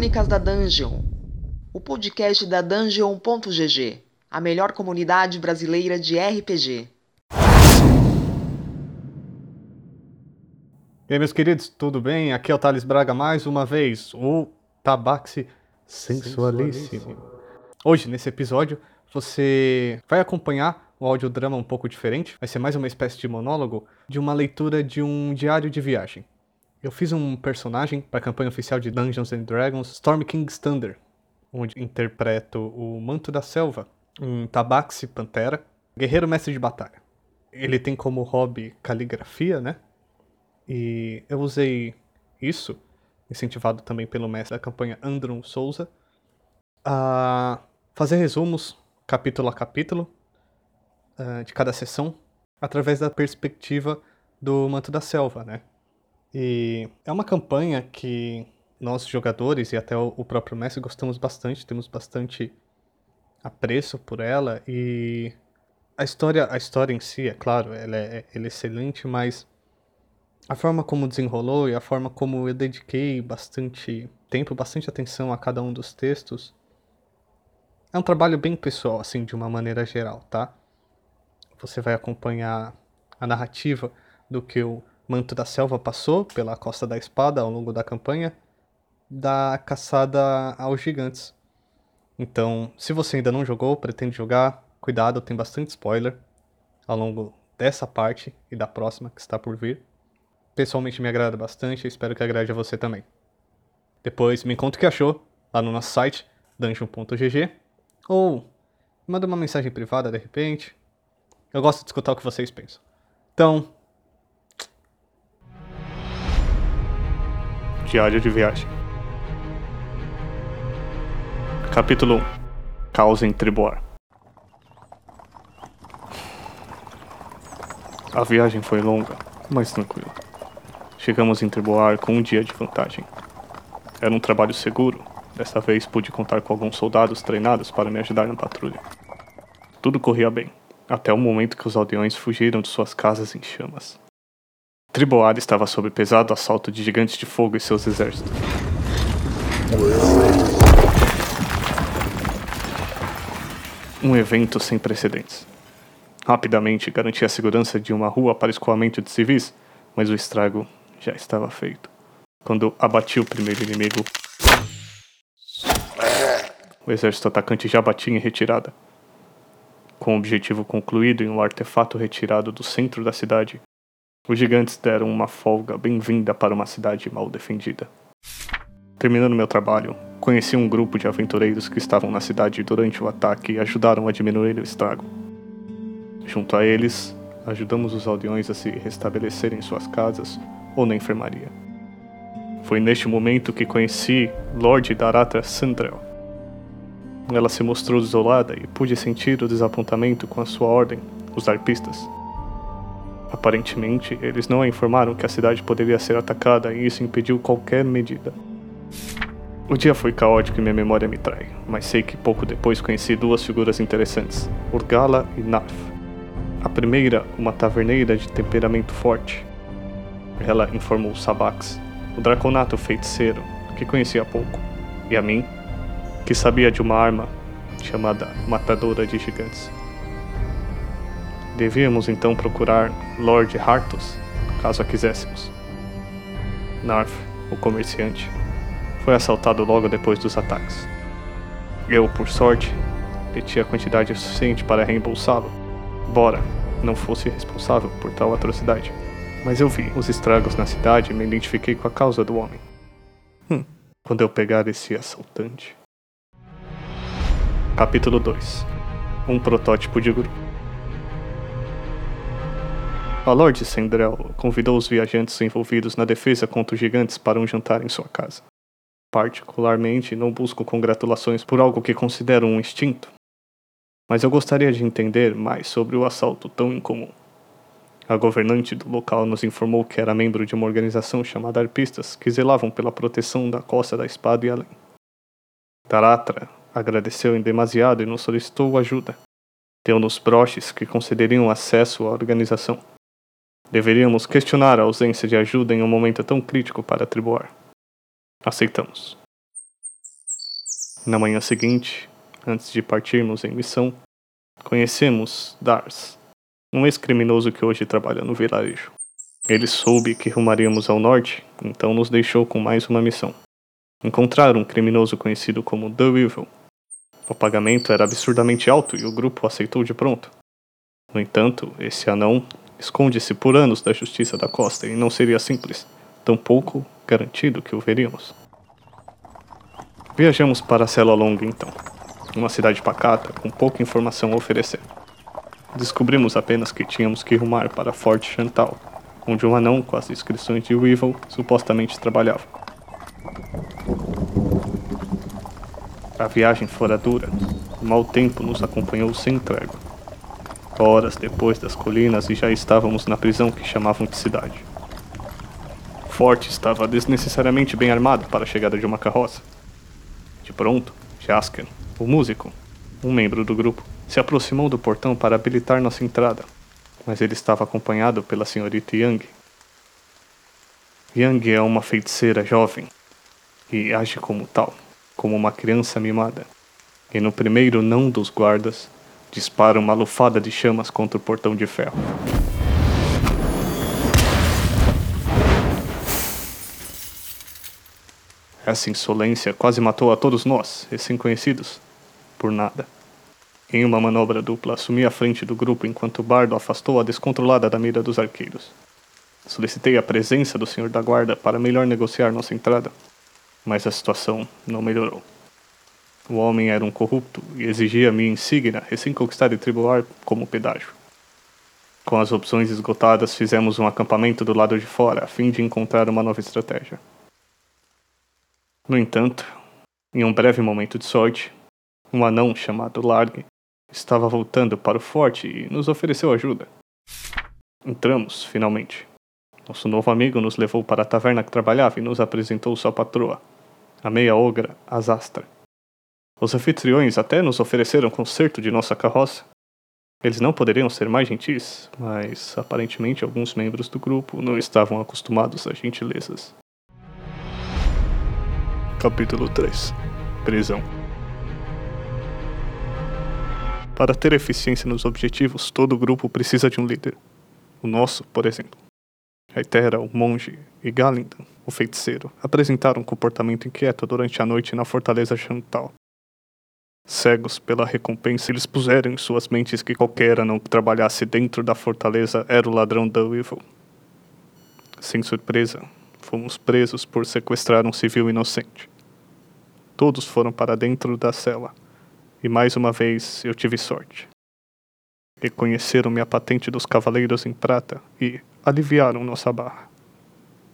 Crônicas da Dungeon, o podcast da Dungeon.gg, a melhor comunidade brasileira de RPG. E aí, meus queridos, tudo bem? Aqui é o Thales Braga mais uma vez, o Tabaxi Sensualíssimo. Hoje, nesse episódio, você vai acompanhar um audiodrama um pouco diferente. Vai ser mais uma espécie de monólogo de uma leitura de um diário de viagem. Eu fiz um personagem para a campanha oficial de Dungeons and Dragons, Storm King's Thunder, onde interpreto o Manto da Selva, um Tabaxi Pantera, guerreiro mestre de batalha. Ele tem como hobby caligrafia, né? E eu usei isso, incentivado também pelo mestre da campanha Andron Souza, a fazer resumos, capítulo a capítulo, uh, de cada sessão, através da perspectiva do Manto da Selva, né? E é uma campanha que nós jogadores e até o próprio mestre gostamos bastante, temos bastante apreço por ela e a história, a história em si, é claro, ela é, ela é excelente, mas a forma como desenrolou e a forma como eu dediquei bastante tempo, bastante atenção a cada um dos textos, é um trabalho bem pessoal, assim, de uma maneira geral, tá? Você vai acompanhar a narrativa do que eu Manto da Selva passou pela Costa da Espada ao longo da campanha da caçada aos gigantes. Então, se você ainda não jogou, pretende jogar, cuidado, tem bastante spoiler ao longo dessa parte e da próxima que está por vir. Pessoalmente me agrada bastante espero que agrade a você também. Depois me conta o que achou lá no nosso site, dungeon.gg, ou manda uma mensagem privada de repente. Eu gosto de escutar o que vocês pensam. Então, Diário de Viagem. Capítulo 1 Caos em Triboar. A viagem foi longa, mas tranquila. Chegamos em Triboar com um dia de vantagem. Era um trabalho seguro. Desta vez pude contar com alguns soldados treinados para me ajudar na patrulha. Tudo corria bem, até o momento que os aldeões fugiram de suas casas em chamas. Triboar estava sob pesado assalto de gigantes de fogo e seus exércitos. Um evento sem precedentes. Rapidamente garanti a segurança de uma rua para escoamento de civis, mas o estrago já estava feito. Quando abati o primeiro inimigo, o exército atacante já batia em retirada. Com o objetivo concluído e um artefato retirado do centro da cidade, os gigantes deram uma folga bem-vinda para uma cidade mal defendida. Terminando meu trabalho, conheci um grupo de aventureiros que estavam na cidade durante o ataque e ajudaram a diminuir o estrago. Junto a eles, ajudamos os aldeões a se restabelecerem em suas casas ou na enfermaria. Foi neste momento que conheci Lord Darata Sandrel. Ela se mostrou desolada e pude sentir o desapontamento com a sua ordem, os arpistas. Aparentemente, eles não a informaram que a cidade poderia ser atacada e isso impediu qualquer medida. O dia foi caótico e minha memória me trai, mas sei que pouco depois conheci duas figuras interessantes, Urgala e Narf. A primeira, uma taverneira de temperamento forte. Ela informou Sabax, o draconato feiticeiro, que conhecia pouco, e a mim, que sabia de uma arma chamada Matadora de Gigantes. Devíamos então procurar Lord Hartus, caso a quiséssemos. Narf, o comerciante, foi assaltado logo depois dos ataques. Eu, por sorte, detinha a quantidade suficiente para reembolsá-lo, embora não fosse responsável por tal atrocidade. Mas eu vi os estragos na cidade e me identifiquei com a causa do homem. Hum, quando eu pegar esse assaltante. Capítulo 2 Um protótipo de grupo. A Lord Sendrel convidou os viajantes envolvidos na defesa contra os gigantes para um jantar em sua casa. Particularmente, não busco congratulações por algo que considero um instinto, mas eu gostaria de entender mais sobre o assalto tão incomum. A governante do local nos informou que era membro de uma organização chamada Arpistas, que zelavam pela proteção da Costa da Espada e além. Taratra agradeceu em demasiado e nos solicitou ajuda. Deu-nos broches que concederiam acesso à organização. Deveríamos questionar a ausência de ajuda em um momento tão crítico para Triboar. Aceitamos. Na manhã seguinte, antes de partirmos em missão, conhecemos Dars, um ex-criminoso que hoje trabalha no vilarejo. Ele soube que rumaríamos ao norte, então nos deixou com mais uma missão. Encontrar um criminoso conhecido como The Evil. O pagamento era absurdamente alto e o grupo aceitou de pronto. No entanto, esse anão esconde-se por anos da justiça da costa e não seria simples, tampouco garantido que o veríamos. Viajamos para Cela Longa então, uma cidade pacata com pouca informação a oferecer. Descobrimos apenas que tínhamos que rumar para Fort Chantal, onde um anão com as inscrições de Weevil supostamente trabalhava. A viagem fora dura, o mau tempo nos acompanhou sem trégua. Horas depois das colinas e já estávamos na prisão que chamavam de cidade. Forte estava desnecessariamente bem armado para a chegada de uma carroça. De pronto, Jasker, o músico, um membro do grupo, se aproximou do portão para habilitar nossa entrada, mas ele estava acompanhado pela senhorita Yang. Yang é uma feiticeira jovem e age como tal, como uma criança mimada. E no primeiro não dos guardas, dispara uma lufada de chamas contra o portão de ferro. Essa insolência quase matou a todos nós, recém-conhecidos, por nada. Em uma manobra dupla, assumi a frente do grupo enquanto o bardo afastou a descontrolada da mira dos arqueiros. Solicitei a presença do senhor da guarda para melhor negociar nossa entrada, mas a situação não melhorou. O homem era um corrupto e exigia minha insígnia recém-conquistada e tribular como pedágio. Com as opções esgotadas, fizemos um acampamento do lado de fora a fim de encontrar uma nova estratégia. No entanto, em um breve momento de sorte, um anão chamado Larg estava voltando para o forte e nos ofereceu ajuda. Entramos, finalmente. Nosso novo amigo nos levou para a taverna que trabalhava e nos apresentou sua patroa, a meia ogra Azastra. Os anfitriões até nos ofereceram conserto de nossa carroça. Eles não poderiam ser mais gentis, mas aparentemente alguns membros do grupo não estavam acostumados a gentilezas. Capítulo 3 Prisão Para ter eficiência nos objetivos, todo grupo precisa de um líder. O nosso, por exemplo. Aitera, o monge, e Galindan, o feiticeiro, apresentaram um comportamento inquieto durante a noite na fortaleza Chantal. Cegos pela recompensa, eles puseram em suas mentes que qualquer anão que trabalhasse dentro da fortaleza era o ladrão da Weevil. Sem surpresa, fomos presos por sequestrar um civil inocente. Todos foram para dentro da cela e mais uma vez eu tive sorte. Reconheceram minha patente dos Cavaleiros em Prata e aliviaram nossa barra.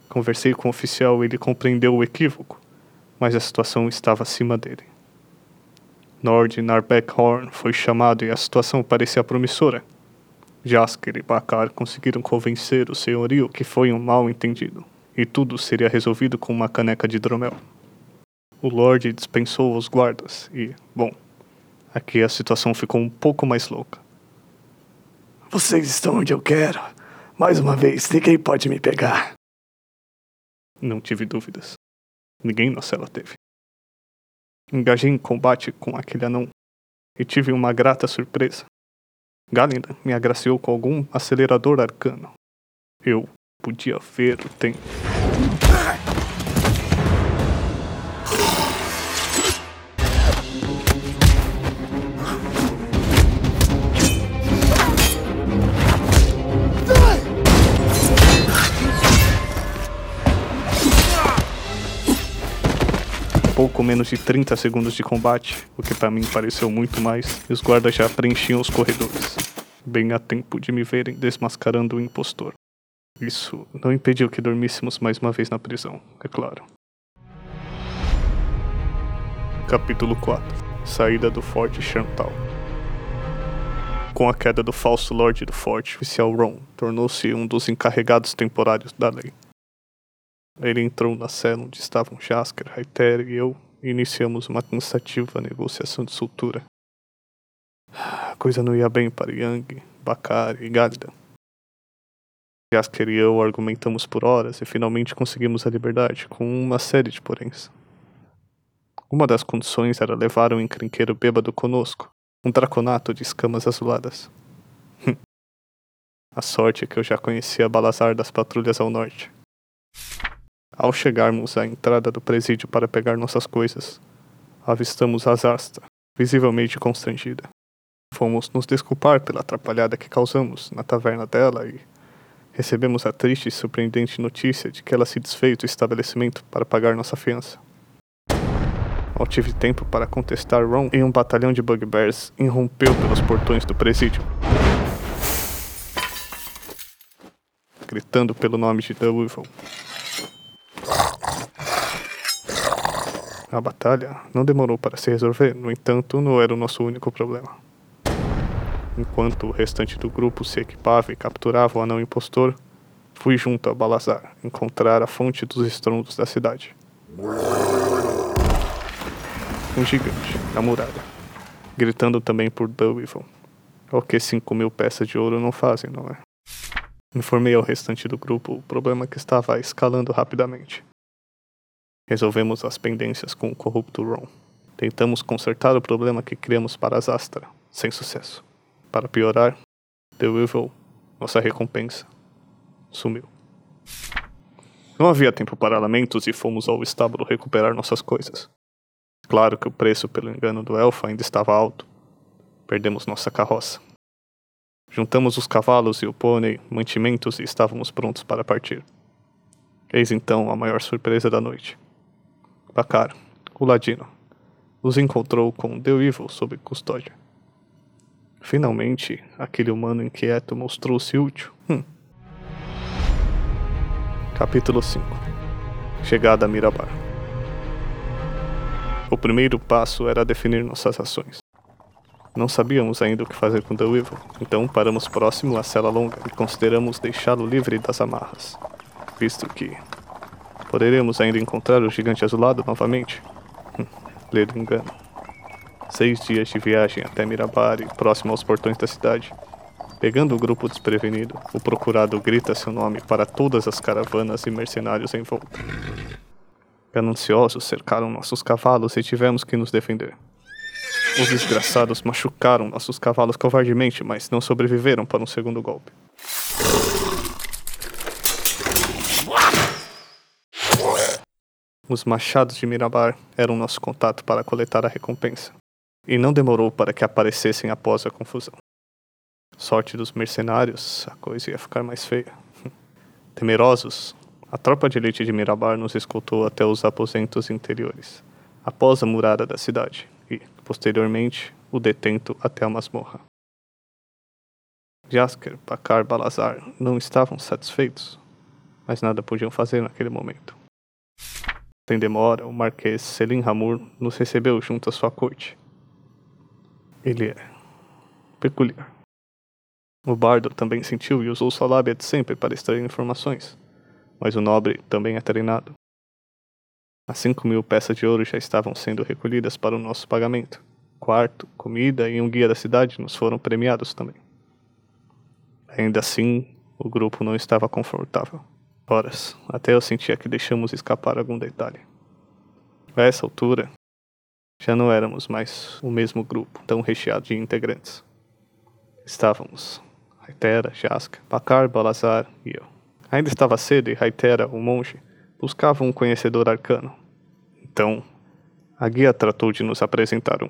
Conversei com o oficial e ele compreendeu o equívoco, mas a situação estava acima dele. Nord Narbeckhorn foi chamado e a situação parecia promissora. Jasker e Bakar conseguiram convencer o senhorio que foi um mal entendido, e tudo seria resolvido com uma caneca de hidromel. O Lorde dispensou os guardas e, bom, Aqui a situação ficou um pouco mais louca. Vocês estão onde eu quero. Mais uma vez, ninguém pode me pegar. Não tive dúvidas. Ninguém na cela teve. Engajei em combate com aquele anão e tive uma grata surpresa. Galinda me agraciou com algum acelerador arcano. Eu podia ver o tempo. Pouco menos de 30 segundos de combate, o que para mim pareceu muito mais, e os guardas já preenchiam os corredores, bem a tempo de me verem desmascarando o impostor. Isso não impediu que dormíssemos mais uma vez na prisão, é claro. Capítulo 4 Saída do Forte Chantal Com a queda do falso Lorde do Forte, o oficial Ron tornou-se um dos encarregados temporários da lei. Ele entrou na cela onde estavam Jasker, Raiter e eu e iniciamos uma cansativa negociação de soltura. A coisa não ia bem para Yang, Bakar e Galida. Jasker e eu argumentamos por horas e finalmente conseguimos a liberdade, com uma série de poréns. Uma das condições era levar um encrenqueiro bêbado conosco, um draconato de escamas azuladas. A sorte é que eu já conhecia Balazar das patrulhas ao norte. Ao chegarmos à entrada do presídio para pegar nossas coisas, avistamos Azasta, visivelmente constrangida. Fomos nos desculpar pela atrapalhada que causamos na taverna dela e recebemos a triste e surpreendente notícia de que ela se desfez do estabelecimento para pagar nossa fiança. Mal tive tempo para contestar Ron e um batalhão de bugbears irrompeu pelos portões do presídio. Gritando pelo nome de The Weevil. A batalha não demorou para se resolver, no entanto, não era o nosso único problema. Enquanto o restante do grupo se equipava e capturava o anão impostor, fui junto a Balazar encontrar a fonte dos estrondos da cidade. Um gigante, na muralha, gritando também por Weevil. O que cinco mil peças de ouro não fazem, não é? Informei ao restante do grupo o problema que estava escalando rapidamente. Resolvemos as pendências com o corrupto Ron. Tentamos consertar o problema que criamos para as Astra, sem sucesso. Para piorar, The Weevil, nossa recompensa, sumiu. Não havia tempo para lamentos e fomos ao estábulo recuperar nossas coisas. Claro que o preço pelo engano do elfo ainda estava alto. Perdemos nossa carroça. Juntamos os cavalos e o pônei, mantimentos e estávamos prontos para partir. Eis então a maior surpresa da noite. Bakar, o ladino, nos encontrou com The Evil sob custódia. Finalmente, aquele humano inquieto mostrou-se útil. Hum. Capítulo 5 Chegada a Mirabar O primeiro passo era definir nossas ações. Não sabíamos ainda o que fazer com The Evil, então paramos próximo à cela longa e consideramos deixá-lo livre das amarras, visto que Poderemos ainda encontrar o gigante azulado novamente? Hum, ler engano. Seis dias de viagem até Mirabar e próximo aos portões da cidade. Pegando o grupo desprevenido, o procurado grita seu nome para todas as caravanas e mercenários em volta. Gananciosos cercaram nossos cavalos e tivemos que nos defender. Os desgraçados machucaram nossos cavalos covardemente, mas não sobreviveram para um segundo golpe. Os machados de Mirabar eram nosso contato para coletar a recompensa, e não demorou para que aparecessem após a confusão. Sorte dos mercenários, a coisa ia ficar mais feia. Temerosos, a tropa de elite de Mirabar nos escoltou até os aposentos interiores, após a murada da cidade, e, posteriormente, o detento até a masmorra. Jasker, Bakar e Balazar não estavam satisfeitos, mas nada podiam fazer naquele momento. Sem demora, o Marquês Selim Ramur nos recebeu junto à sua corte. Ele é peculiar. O bardo também sentiu e usou sua lábia de sempre para extrair informações, mas o nobre também é treinado. As cinco mil peças de ouro já estavam sendo recolhidas para o nosso pagamento. Quarto, comida e um guia da cidade nos foram premiados também. Ainda assim, o grupo não estava confortável. Horas, até eu sentia que deixamos escapar algum detalhe. A essa altura, já não éramos mais o mesmo grupo tão recheado de integrantes. Estávamos Raitera, Jaska, Bakar, Balazar e eu. Ainda estava cedo e Raitera, o monge, buscava um conhecedor arcano. Então, a guia tratou de nos apresentar um.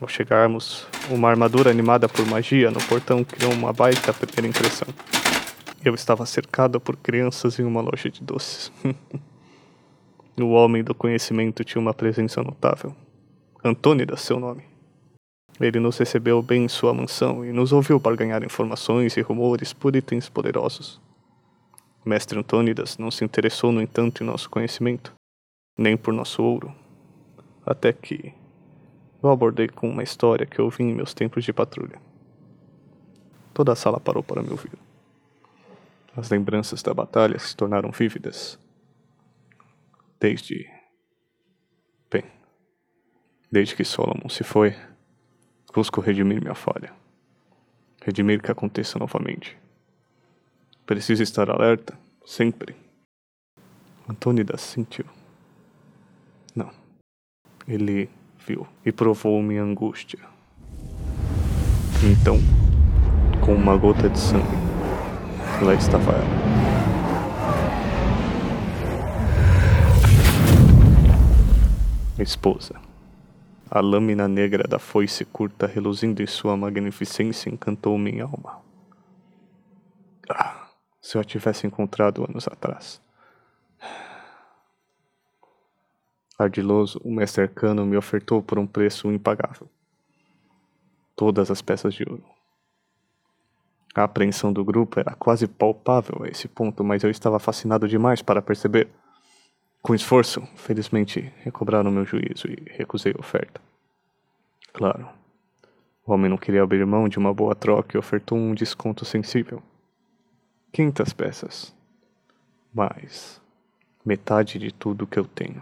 Ao chegarmos, uma armadura animada por magia no portão criou uma baita primeira impressão. Eu estava cercado por crianças em uma loja de doces. o homem do conhecimento tinha uma presença notável. Antônida, seu nome. Ele nos recebeu bem em sua mansão e nos ouviu para ganhar informações e rumores por itens poderosos. Mestre Antônidas não se interessou, no entanto, em nosso conhecimento, nem por nosso ouro. Até que eu abordei com uma história que ouvi em meus tempos de patrulha. Toda a sala parou para me ouvir. As lembranças da batalha se tornaram vívidas. Desde. Bem. Desde que Solomon se foi, busco redimir minha falha. Redimir que aconteça novamente. Preciso estar alerta, sempre. Antônida sentiu. Não. Ele viu e provou minha angústia. Então, com uma gota de sangue, estava ela. Esposa. A lâmina negra da foice curta reluzindo em sua magnificência encantou minha alma. Ah, se eu a tivesse encontrado anos atrás. Ardiloso, o mestre arcano me ofertou por um preço impagável. Todas as peças de ouro. A apreensão do grupo era quase palpável a esse ponto, mas eu estava fascinado demais para perceber. Com esforço, felizmente, recobraram meu juízo e recusei a oferta. Claro, o homem não queria abrir mão de uma boa troca e ofertou um desconto sensível. Quinhentas peças. Mais metade de tudo que eu tenho.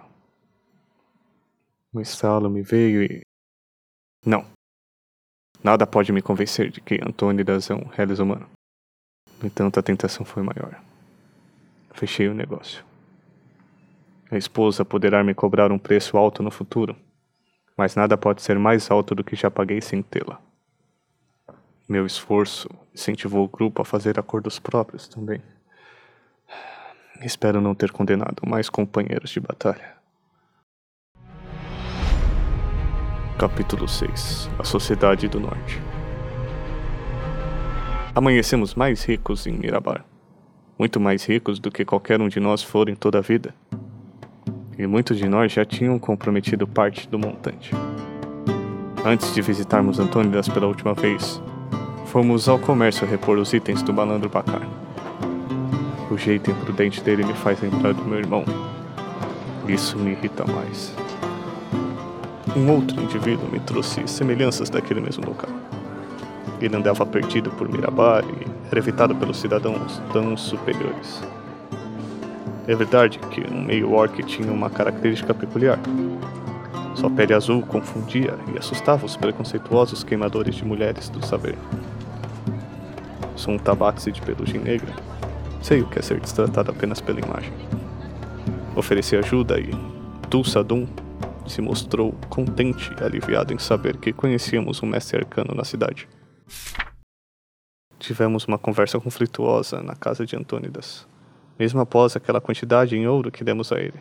Um estalo me veio e. Não. Nada pode me convencer de que Antônidas é um reles humano. No entanto, a tentação foi maior. Fechei o negócio. A esposa poderá me cobrar um preço alto no futuro, mas nada pode ser mais alto do que já paguei sem tê-la. Meu esforço incentivou o grupo a fazer acordos próprios também. Espero não ter condenado mais companheiros de batalha. Capítulo 6 A Sociedade do Norte Amanhecemos mais ricos em Mirabar. Muito mais ricos do que qualquer um de nós for em toda a vida e muitos de nós já tinham comprometido parte do montante. Antes de visitarmos Antônidas pela última vez, fomos ao comércio repor os itens do malandro Bacar. O jeito imprudente dele me faz lembrar do meu irmão. Isso me irrita mais. Um outro indivíduo me trouxe semelhanças daquele mesmo local. Ele andava perdido por Mirabar e era evitado pelos cidadãos tão superiores. É verdade que um meio orc tinha uma característica peculiar. Sua pele azul confundia e assustava os preconceituosos queimadores de mulheres do saber. Sou um tabaxi de pelugem negra. Sei o que é ser destratado apenas pela imagem. Ofereci ajuda e Tulsadum se mostrou contente e aliviado em saber que conhecíamos um mestre arcano na cidade. Tivemos uma conversa conflituosa na casa de Antônidas mesmo após aquela quantidade em ouro que demos a ele.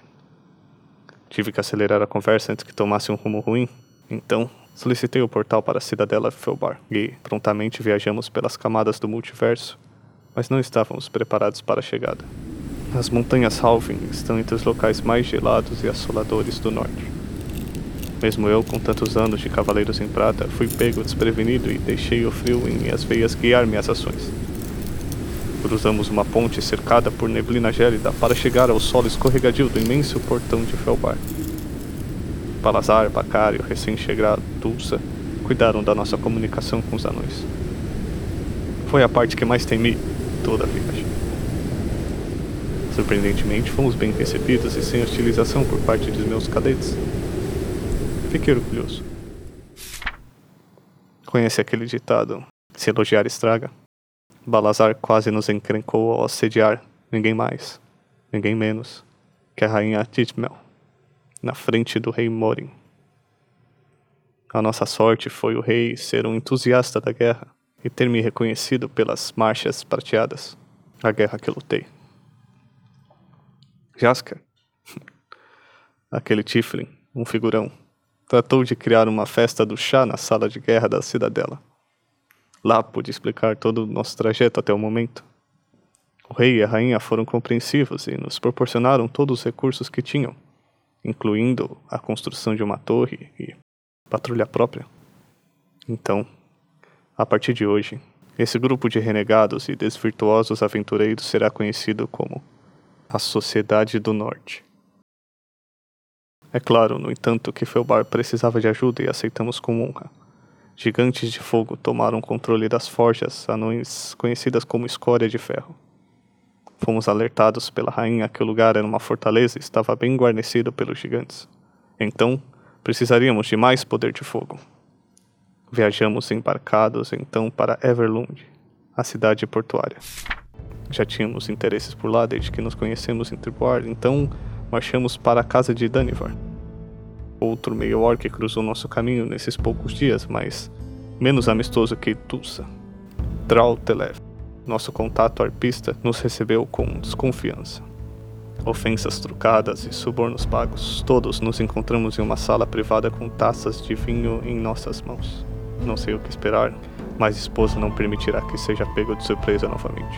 Tive que acelerar a conversa antes que tomasse um rumo ruim, então solicitei o portal para a cidadela Felbar e prontamente viajamos pelas camadas do multiverso, mas não estávamos preparados para a chegada. As montanhas Halvin estão entre os locais mais gelados e assoladores do norte. Mesmo eu, com tantos anos de Cavaleiros em Prata, fui pego desprevenido e deixei o frio em minhas veias guiar minhas ações. Cruzamos uma ponte cercada por neblina gélida para chegar ao solo escorregadio do imenso portão de Felbar. Palazar, Bacari e o recém-chegado Tulsa cuidaram da nossa comunicação com os anões. Foi a parte que mais temi toda a viagem. Surpreendentemente, fomos bem recebidos e sem hostilização por parte dos meus cadetes. Fiquei orgulhoso. Conhece aquele ditado: se elogiar estraga? Balazar quase nos encrencou ao assediar ninguém mais, ninguém menos que a rainha Titmel, na frente do rei Morin. A nossa sorte foi o rei ser um entusiasta da guerra e ter me reconhecido pelas marchas prateadas, a guerra que lutei. Jasker, aquele Tiflin, um figurão, tratou de criar uma festa do chá na sala de guerra da cidadela. Lá pude explicar todo o nosso trajeto até o momento. O rei e a rainha foram compreensivos e nos proporcionaram todos os recursos que tinham, incluindo a construção de uma torre e patrulha própria. Então, a partir de hoje, esse grupo de renegados e desvirtuosos aventureiros será conhecido como a Sociedade do Norte. É claro, no entanto, que Felbar precisava de ajuda e aceitamos com honra. Gigantes de fogo tomaram controle das forjas anões conhecidas como escória de ferro. Fomos alertados pela rainha que o lugar era uma fortaleza e estava bem guarnecido pelos gigantes. Então, precisaríamos de mais poder de fogo. Viajamos embarcados então para Everlund, a cidade portuária. Já tínhamos interesses por lá desde que nos conhecemos em Triboar, então marchamos para a casa de Danivar. Outro meio orc cruzou nosso caminho nesses poucos dias, mas menos amistoso que Tulsa. Drautelev, nosso contato arpista, nos recebeu com desconfiança. Ofensas trucadas e subornos pagos, todos nos encontramos em uma sala privada com taças de vinho em nossas mãos. Não sei o que esperar, mas esposa não permitirá que seja pego de surpresa novamente.